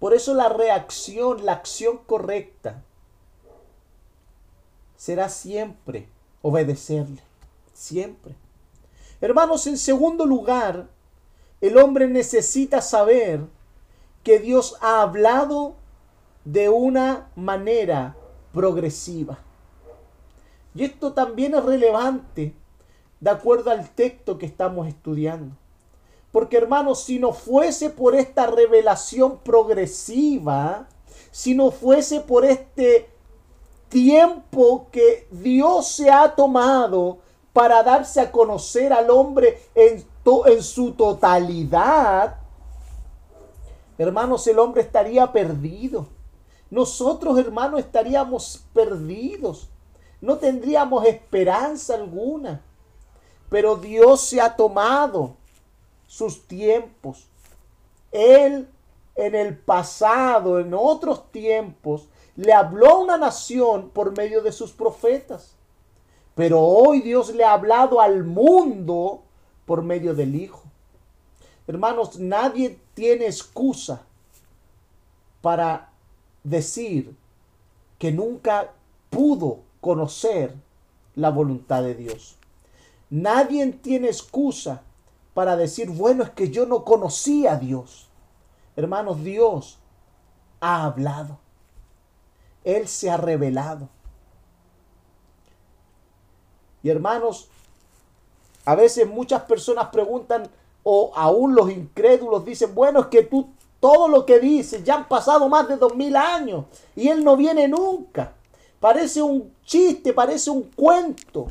Por eso la reacción, la acción correcta, será siempre obedecerle, siempre. Hermanos, en segundo lugar, el hombre necesita saber que Dios ha hablado de una manera progresiva. Y esto también es relevante de acuerdo al texto que estamos estudiando. Porque hermanos, si no fuese por esta revelación progresiva, si no fuese por este tiempo que Dios se ha tomado para darse a conocer al hombre en, en su totalidad, hermanos, el hombre estaría perdido. Nosotros, hermanos, estaríamos perdidos. No tendríamos esperanza alguna. Pero Dios se ha tomado sus tiempos. Él en el pasado, en otros tiempos, le habló a una nación por medio de sus profetas. Pero hoy Dios le ha hablado al mundo por medio del Hijo. Hermanos, nadie tiene excusa para decir que nunca pudo conocer la voluntad de Dios. Nadie tiene excusa para decir, bueno, es que yo no conocía a Dios. Hermanos, Dios ha hablado. Él se ha revelado. Y hermanos, a veces muchas personas preguntan, o aún los incrédulos dicen, bueno, es que tú todo lo que dices, ya han pasado más de dos mil años y Él no viene nunca. Parece un chiste, parece un cuento.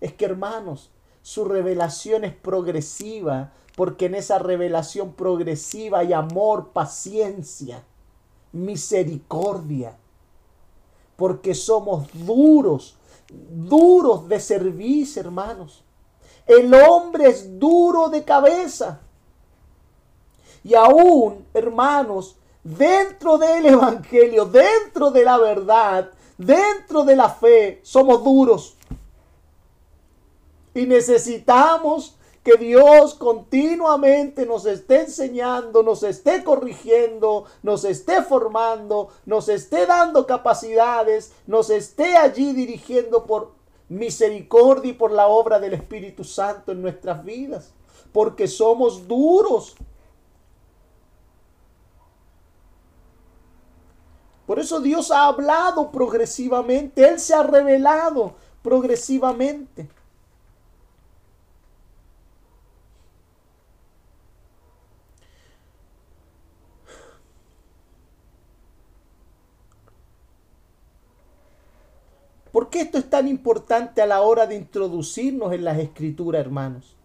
Es que hermanos, su revelación es progresiva, porque en esa revelación progresiva hay amor, paciencia, misericordia, porque somos duros, duros de servicio, hermanos. El hombre es duro de cabeza. Y aún, hermanos, dentro del Evangelio, dentro de la verdad, dentro de la fe, somos duros. Y necesitamos que Dios continuamente nos esté enseñando, nos esté corrigiendo, nos esté formando, nos esté dando capacidades, nos esté allí dirigiendo por misericordia y por la obra del Espíritu Santo en nuestras vidas, porque somos duros. Por eso Dios ha hablado progresivamente, Él se ha revelado progresivamente. Qué esto es tan importante a la hora de introducirnos en las escrituras, hermanos?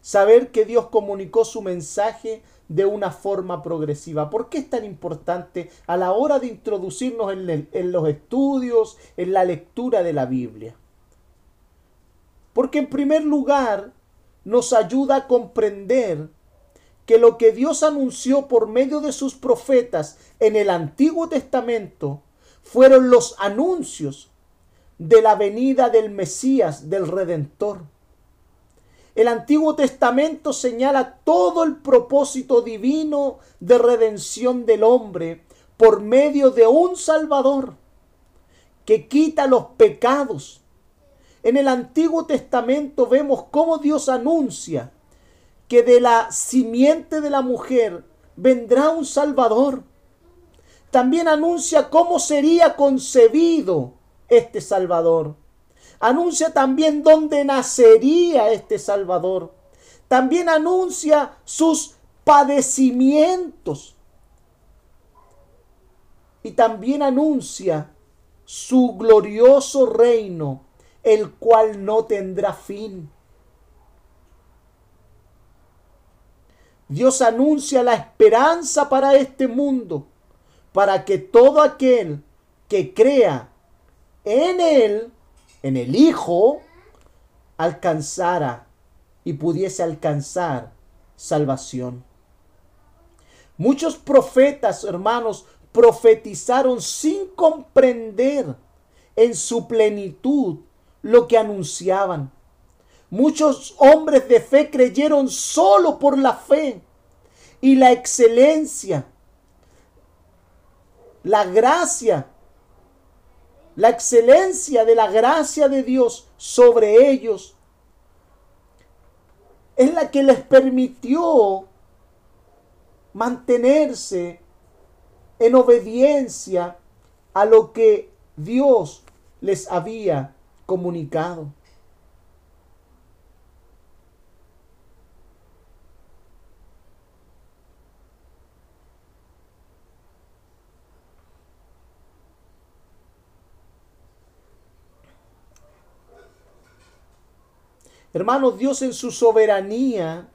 Saber que Dios comunicó su mensaje de una forma progresiva. ¿Por qué es tan importante a la hora de introducirnos en, en, los estudios, en la lectura de la Biblia? Porque en primer lugar nos ayuda a comprender que lo que Dios anunció por medio de sus profetas en el Antiguo Testamento fueron los anuncios de la venida del Mesías, del Redentor. El Antiguo Testamento señala todo el propósito divino de redención del hombre por medio de un Salvador que quita los pecados. En el Antiguo Testamento vemos cómo Dios anuncia que de la simiente de la mujer vendrá un Salvador. También anuncia cómo sería concebido este Salvador. Anuncia también dónde nacería este Salvador. También anuncia sus padecimientos. Y también anuncia su glorioso reino, el cual no tendrá fin. Dios anuncia la esperanza para este mundo, para que todo aquel que crea en él, en el Hijo, alcanzara y pudiese alcanzar salvación. Muchos profetas, hermanos, profetizaron sin comprender en su plenitud lo que anunciaban. Muchos hombres de fe creyeron solo por la fe y la excelencia, la gracia la excelencia de la gracia de Dios sobre ellos es la que les permitió mantenerse en obediencia a lo que Dios les había comunicado. Hermanos, Dios en su soberanía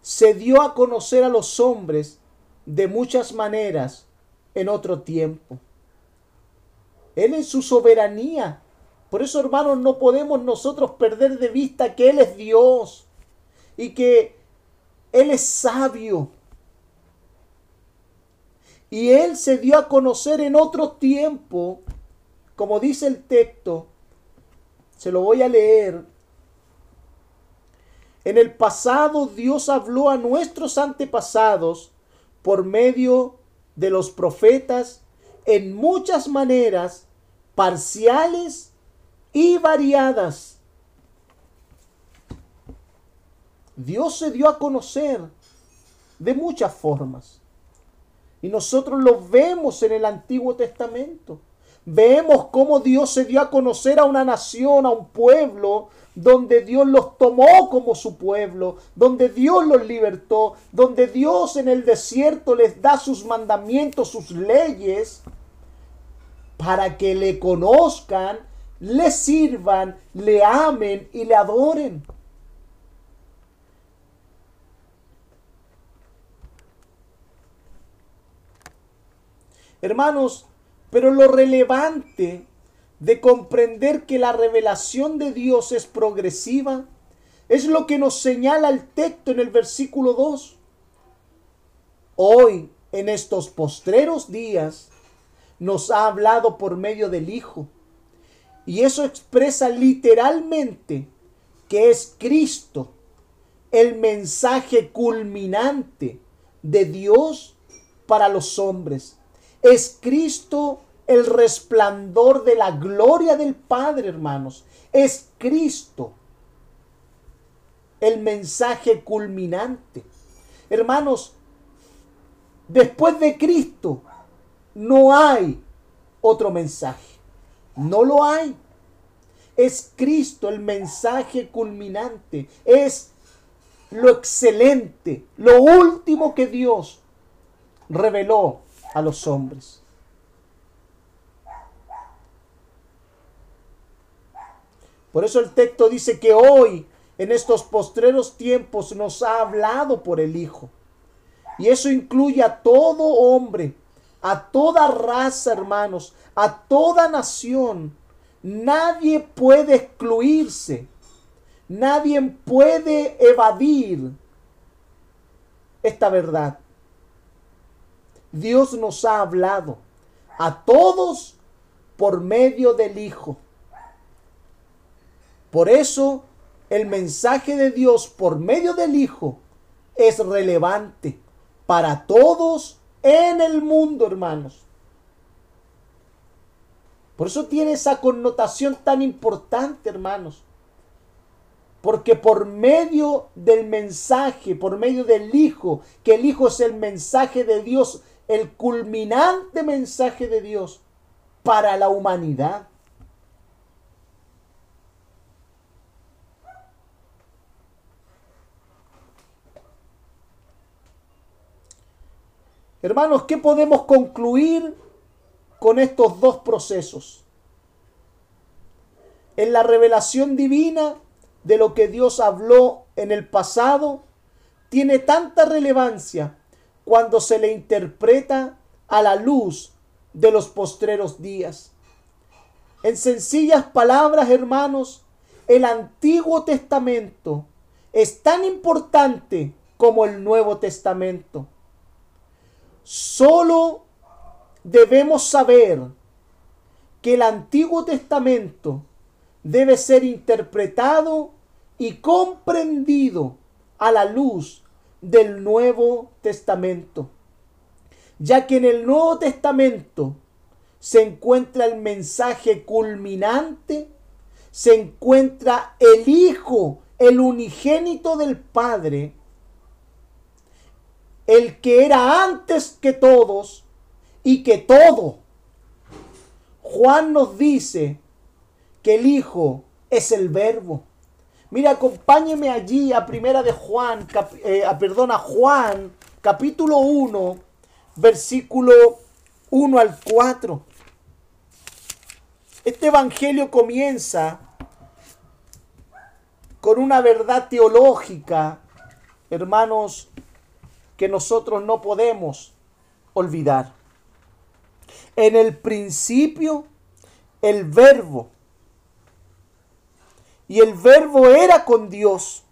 se dio a conocer a los hombres de muchas maneras en otro tiempo. Él en su soberanía. Por eso, hermanos, no podemos nosotros perder de vista que Él es Dios y que Él es sabio. Y Él se dio a conocer en otro tiempo, como dice el texto, se lo voy a leer en el pasado Dios habló a nuestros antepasados por medio de los profetas en muchas maneras parciales y variadas. Dios se dio a conocer de muchas formas. Y nosotros lo vemos en el Antiguo Testamento. Vemos cómo Dios se dio a conocer a una nación, a un pueblo, donde Dios los tomó como su pueblo, donde Dios los libertó, donde Dios en el desierto les da sus mandamientos, sus leyes, para que le conozcan, le sirvan, le amen y le adoren. Hermanos, pero lo relevante de comprender que la revelación de Dios es progresiva es lo que nos señala el texto en el versículo 2. Hoy, en estos postreros días, nos ha hablado por medio del Hijo. Y eso expresa literalmente que es Cristo el mensaje culminante de Dios para los hombres es Cristo el resplandor de la gloria del Padre, hermanos. Es Cristo el mensaje culminante. Hermanos, después de Cristo no hay otro mensaje. No lo hay. Es Cristo el mensaje culminante. Es lo excelente, lo último que Dios reveló a los hombres. Por eso el texto dice que hoy, en estos postreros tiempos, nos ha hablado por el Hijo. Y eso incluye a todo hombre, a toda raza, hermanos, a toda nación. Nadie puede excluirse. Nadie puede evadir esta verdad. Dios nos ha hablado a todos por medio del Hijo. Por eso el mensaje de Dios por medio del Hijo es relevante para todos en el mundo, hermanos. Por eso tiene esa connotación tan importante, hermanos. Porque por medio del mensaje, por medio del Hijo, que el Hijo es el mensaje de Dios el culminante mensaje de Dios para la humanidad. Hermanos, ¿qué podemos concluir con estos dos procesos? En la revelación divina de lo que Dios habló en el pasado, tiene tanta relevancia cuando se le interpreta a la luz de los postreros días. En sencillas palabras, hermanos, el Antiguo Testamento es tan importante como el Nuevo Testamento. Solo debemos saber que el Antiguo Testamento debe ser interpretado y comprendido a la luz del Nuevo Testamento, ya que en el Nuevo Testamento se encuentra el mensaje culminante, se encuentra el Hijo, el unigénito del Padre, el que era antes que todos y que todo. Juan nos dice que el Hijo es el Verbo. Mira, acompáñeme allí a primera de Juan, eh, perdona, Juan, capítulo 1, versículo 1 al 4. Este evangelio comienza con una verdad teológica, hermanos, que nosotros no podemos olvidar. En el principio, el verbo y el verbo era con Dios.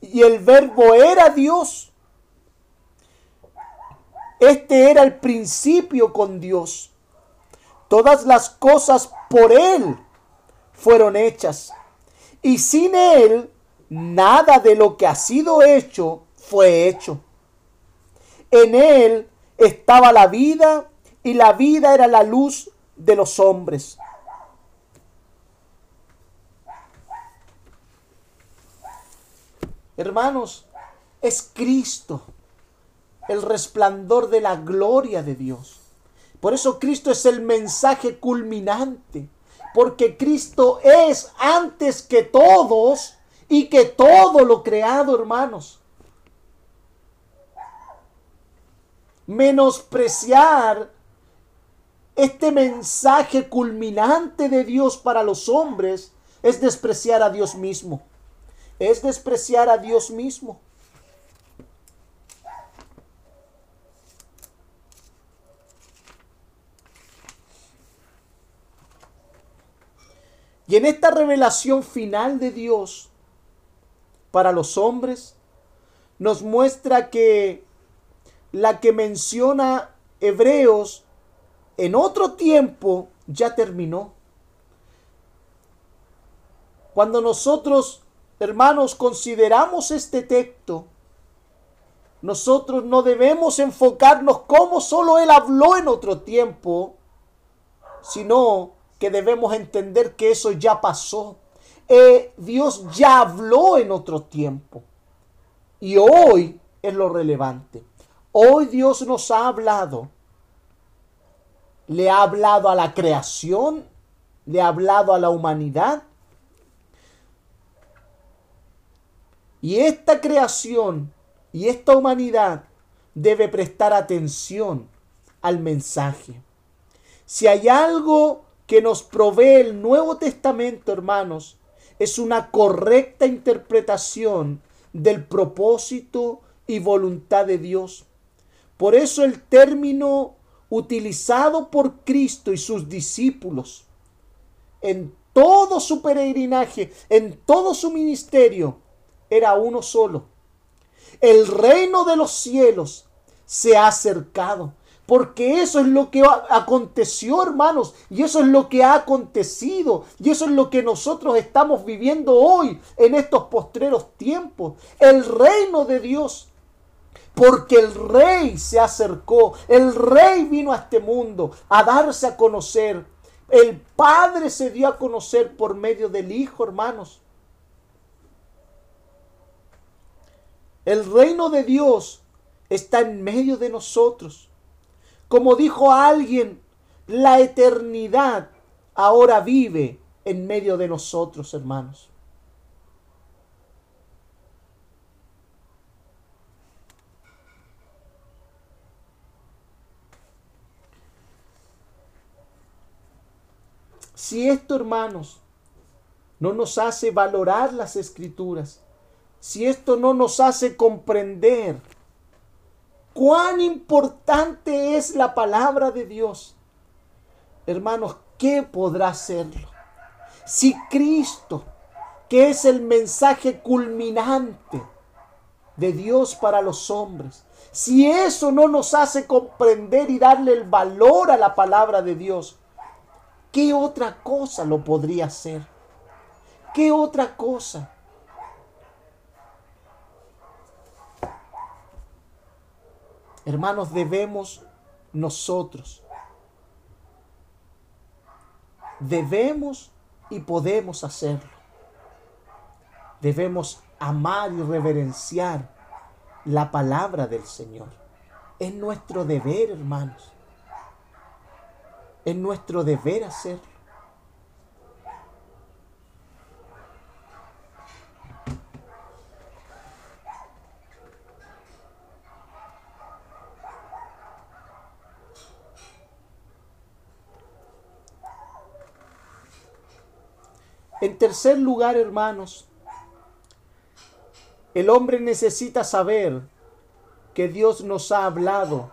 Y el verbo era Dios. Este era el principio con Dios. Todas las cosas por Él fueron hechas. Y sin Él, nada de lo que ha sido hecho fue hecho. En Él estaba la vida y la vida era la luz de los hombres. hermanos, es Cristo, el resplandor de la gloria de Dios. Por eso Cristo es el mensaje culminante, porque Cristo es antes que todos y que todo lo creado, hermanos. Menospreciar este mensaje culminante de Dios para los hombres es despreciar a Dios mismo. Es despreciar a Dios mismo. Y en esta revelación final de Dios para los hombres, nos muestra que la que menciona Hebreos en otro tiempo ya terminó. Cuando nosotros, hermanos, consideramos este texto, nosotros no debemos enfocarnos como solo Él habló en otro tiempo, sino que debemos entender que eso ya pasó. Eh, Dios ya habló en otro tiempo. Y hoy es lo relevante. Hoy Dios nos ha hablado. Le ha hablado a la creación, le ha hablado a la humanidad. Y esta creación y esta humanidad debe prestar atención al mensaje. Si hay algo que nos provee el Nuevo Testamento, hermanos, es una correcta interpretación del propósito y voluntad de Dios. Por eso el término utilizado por Cristo y sus discípulos en todo su peregrinaje, en todo su ministerio, era uno solo. El reino de los cielos se ha acercado. Porque eso es lo que aconteció, hermanos. Y eso es lo que ha acontecido. Y eso es lo que nosotros estamos viviendo hoy en estos postreros tiempos. El reino de Dios. Porque el rey se acercó. El rey vino a este mundo a darse a conocer. El Padre se dio a conocer por medio del Hijo, hermanos. El reino de Dios está en medio de nosotros. Como dijo alguien, la eternidad ahora vive en medio de nosotros, hermanos. Si esto, hermanos, no nos hace valorar las escrituras, si esto no nos hace comprender cuán importante es la palabra de Dios. Hermanos, ¿qué podrá hacerlo? Si Cristo, que es el mensaje culminante de Dios para los hombres, si eso no nos hace comprender y darle el valor a la palabra de Dios, ¿qué otra cosa lo podría hacer? ¿Qué otra cosa? Hermanos, debemos nosotros, debemos y podemos hacerlo. Debemos amar y reverenciar la palabra del Señor. Es nuestro deber, hermanos. Es nuestro deber hacerlo. En tercer lugar, hermanos, el hombre necesita saber que Dios nos ha hablado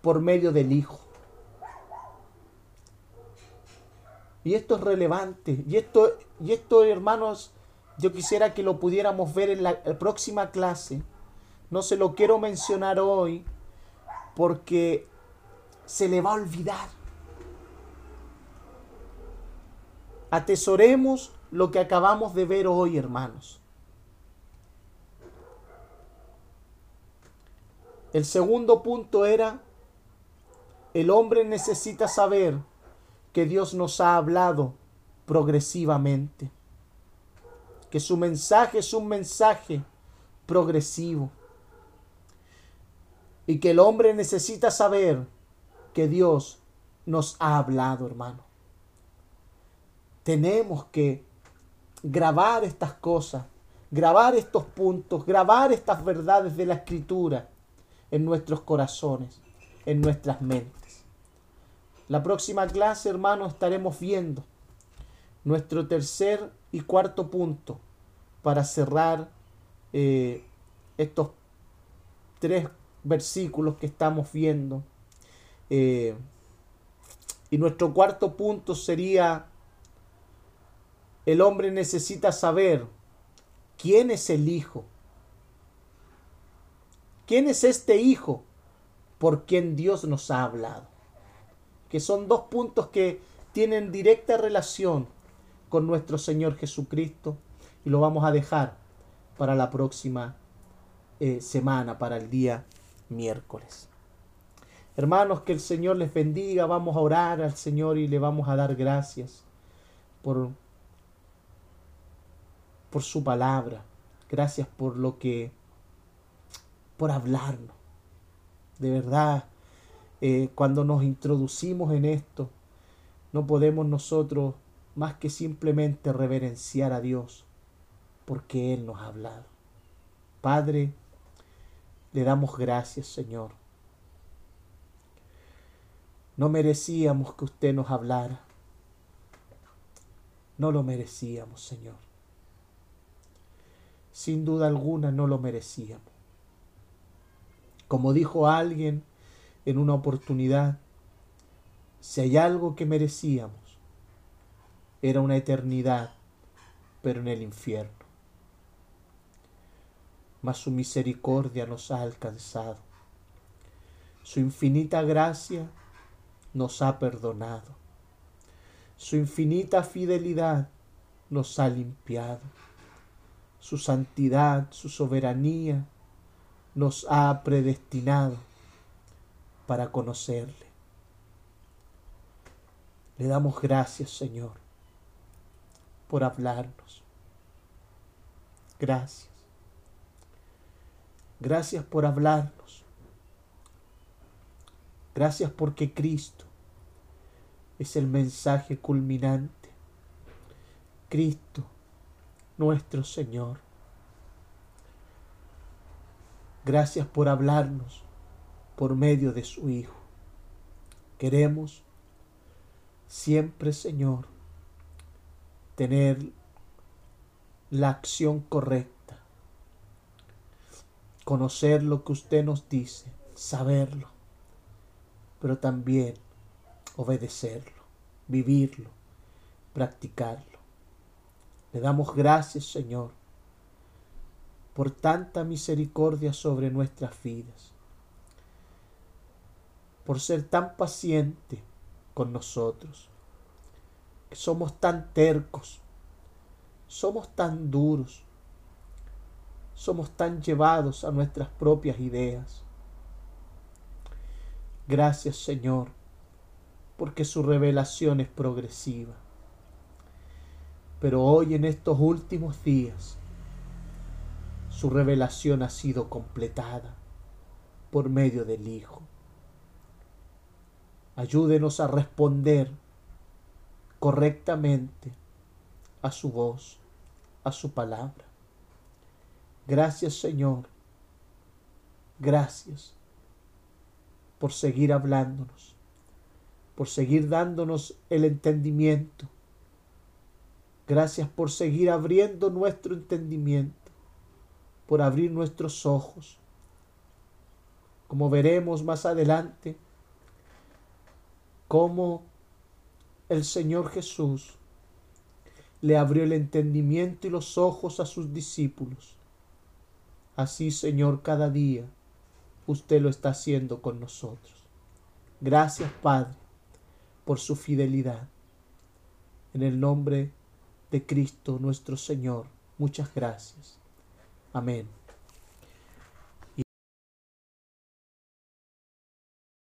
por medio del Hijo. Y esto es relevante. Y esto, y esto, hermanos, yo quisiera que lo pudiéramos ver en la próxima clase. No se lo quiero mencionar hoy porque se le va a olvidar. Atesoremos lo que acabamos de ver hoy, hermanos. El segundo punto era, el hombre necesita saber que Dios nos ha hablado progresivamente, que su mensaje es un mensaje progresivo. Y que el hombre necesita saber que Dios nos ha hablado, hermano. Tenemos que grabar estas cosas, grabar estos puntos, grabar estas verdades de la escritura en nuestros corazones, en nuestras mentes. La próxima clase, hermano, estaremos viendo nuestro tercer y cuarto punto para cerrar eh, estos tres versículos que estamos viendo. Eh, y nuestro cuarto punto sería, el hombre necesita saber quién es el Hijo. ¿Quién es este Hijo por quien Dios nos ha hablado? Que son dos puntos que tienen directa relación con nuestro Señor Jesucristo y lo vamos a dejar para la próxima eh, semana, para el día miércoles. Hermanos, que el Señor les bendiga, vamos a orar al Señor y le vamos a dar gracias por, por su palabra. Gracias por lo que, por hablarnos. De verdad, eh, cuando nos introducimos en esto, no podemos nosotros más que simplemente reverenciar a Dios, porque Él nos ha hablado. Padre, le damos gracias, Señor. No merecíamos que usted nos hablara. No lo merecíamos, Señor. Sin duda alguna no lo merecíamos. Como dijo alguien en una oportunidad, si hay algo que merecíamos, era una eternidad, pero en el infierno. Mas su misericordia nos ha alcanzado. Su infinita gracia nos ha perdonado. Su infinita fidelidad nos ha limpiado. Su santidad, su soberanía nos ha predestinado para conocerle. Le damos gracias, Señor, por hablarnos. Gracias. Gracias por hablarnos. Gracias porque Cristo es el mensaje culminante. Cristo, nuestro Señor. Gracias por hablarnos por medio de su Hijo. Queremos siempre, Señor, tener la acción correcta, conocer lo que usted nos dice, saberlo, pero también obedecerlo, vivirlo, practicarlo. Le damos gracias, Señor, por tanta misericordia sobre nuestras vidas, por ser tan paciente con nosotros somos tan tercos, somos tan duros, somos tan llevados a nuestras propias ideas. Gracias Señor, porque su revelación es progresiva. Pero hoy en estos últimos días, su revelación ha sido completada por medio del Hijo. Ayúdenos a responder correctamente a su voz, a su palabra. Gracias Señor, gracias por seguir hablándonos, por seguir dándonos el entendimiento. Gracias por seguir abriendo nuestro entendimiento, por abrir nuestros ojos. Como veremos más adelante, cómo el Señor Jesús le abrió el entendimiento y los ojos a sus discípulos. Así, Señor, cada día usted lo está haciendo con nosotros. Gracias, Padre, por su fidelidad. En el nombre de Cristo nuestro Señor, muchas gracias. Amén.